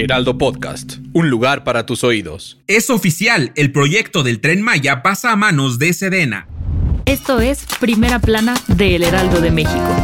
Heraldo Podcast, un lugar para tus oídos. Es oficial, el proyecto del Tren Maya pasa a manos de Sedena. Esto es Primera Plana de El Heraldo de México.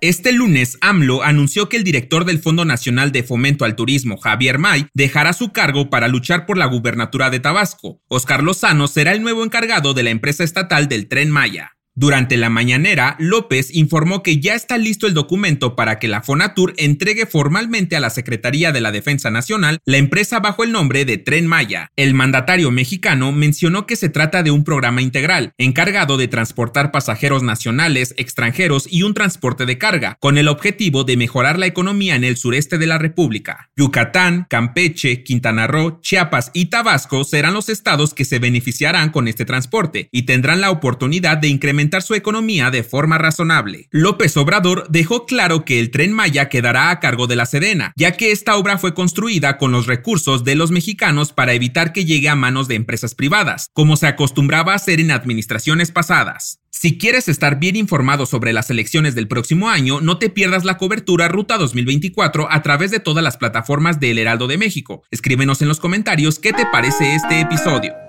Este lunes, AMLO anunció que el director del Fondo Nacional de Fomento al Turismo, Javier May, dejará su cargo para luchar por la gubernatura de Tabasco. Oscar Lozano será el nuevo encargado de la empresa estatal del Tren Maya. Durante la mañanera, López informó que ya está listo el documento para que la Fonatur entregue formalmente a la Secretaría de la Defensa Nacional la empresa bajo el nombre de Tren Maya. El mandatario mexicano mencionó que se trata de un programa integral, encargado de transportar pasajeros nacionales, extranjeros y un transporte de carga, con el objetivo de mejorar la economía en el sureste de la República. Yucatán, Campeche, Quintana Roo, Chiapas y Tabasco serán los estados que se beneficiarán con este transporte y tendrán la oportunidad de incrementar su economía de forma razonable. López Obrador dejó claro que el tren Maya quedará a cargo de la Sedena, ya que esta obra fue construida con los recursos de los mexicanos para evitar que llegue a manos de empresas privadas, como se acostumbraba a hacer en administraciones pasadas. Si quieres estar bien informado sobre las elecciones del próximo año, no te pierdas la cobertura Ruta 2024 a través de todas las plataformas del Heraldo de México. Escríbenos en los comentarios qué te parece este episodio.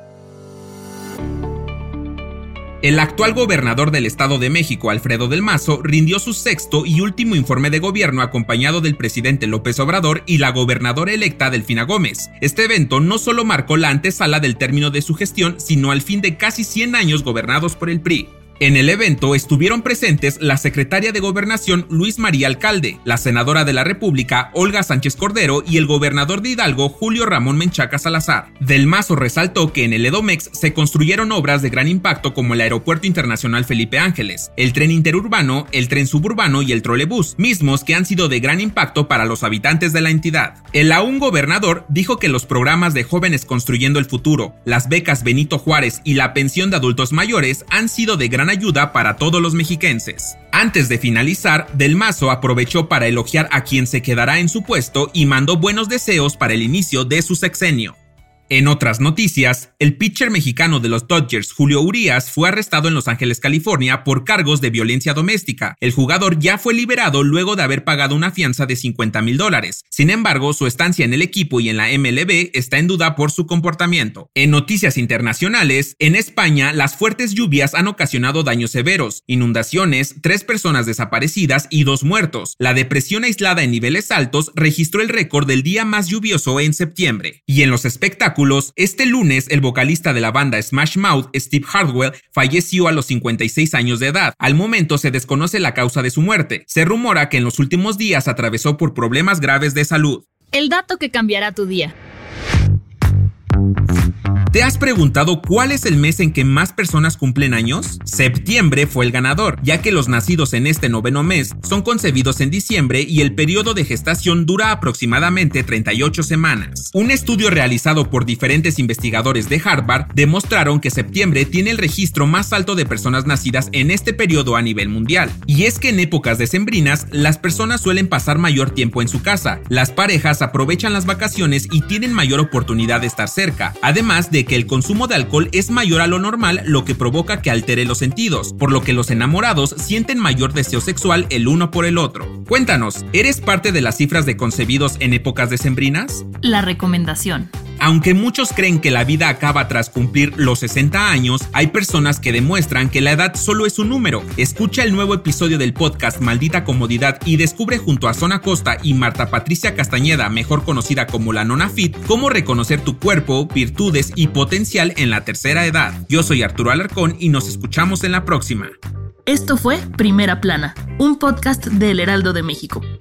El actual gobernador del Estado de México, Alfredo del Mazo, rindió su sexto y último informe de gobierno acompañado del presidente López Obrador y la gobernadora electa Delfina Gómez. Este evento no solo marcó la antesala del término de su gestión, sino al fin de casi 100 años gobernados por el PRI. En el evento estuvieron presentes la secretaria de Gobernación Luis María Alcalde, la senadora de la República Olga Sánchez Cordero y el gobernador de Hidalgo Julio Ramón Menchaca Salazar. Del Mazo resaltó que en el Edomex se construyeron obras de gran impacto como el Aeropuerto Internacional Felipe Ángeles, el tren interurbano, el tren suburbano y el trolebús, mismos que han sido de gran impacto para los habitantes de la entidad. El aún gobernador dijo que los programas de jóvenes construyendo el futuro, las becas Benito Juárez y la pensión de adultos mayores han sido de gran ayuda para todos los mexiquenses. Antes de finalizar, Del Mazo aprovechó para elogiar a quien se quedará en su puesto y mandó buenos deseos para el inicio de su sexenio. En otras noticias, el pitcher mexicano de los Dodgers, Julio Urias, fue arrestado en Los Ángeles, California, por cargos de violencia doméstica. El jugador ya fue liberado luego de haber pagado una fianza de 50 mil dólares. Sin embargo, su estancia en el equipo y en la MLB está en duda por su comportamiento. En noticias internacionales, en España, las fuertes lluvias han ocasionado daños severos, inundaciones, tres personas desaparecidas y dos muertos. La depresión aislada en niveles altos registró el récord del día más lluvioso en septiembre. Y en los espectáculos, este lunes el vocalista de la banda Smash Mouth, Steve Hardwell, falleció a los 56 años de edad. Al momento se desconoce la causa de su muerte. Se rumora que en los últimos días atravesó por problemas graves de salud. El dato que cambiará tu día. ¿Te has preguntado cuál es el mes en que más personas cumplen años? Septiembre fue el ganador, ya que los nacidos en este noveno mes son concebidos en diciembre y el periodo de gestación dura aproximadamente 38 semanas. Un estudio realizado por diferentes investigadores de Harvard demostraron que septiembre tiene el registro más alto de personas nacidas en este periodo a nivel mundial. Y es que en épocas decembrinas, las personas suelen pasar mayor tiempo en su casa, las parejas aprovechan las vacaciones y tienen mayor oportunidad de estar cerca, además de que el consumo de alcohol es mayor a lo normal, lo que provoca que altere los sentidos, por lo que los enamorados sienten mayor deseo sexual el uno por el otro. Cuéntanos, ¿eres parte de las cifras de concebidos en épocas decembrinas? La recomendación. Aunque muchos creen que la vida acaba tras cumplir los 60 años, hay personas que demuestran que la edad solo es un número. Escucha el nuevo episodio del podcast Maldita Comodidad y descubre junto a Zona Costa y Marta Patricia Castañeda, mejor conocida como la Nona Fit, cómo reconocer tu cuerpo, virtudes y potencial en la tercera edad. Yo soy Arturo Alarcón y nos escuchamos en la próxima. Esto fue Primera Plana, un podcast del Heraldo de México.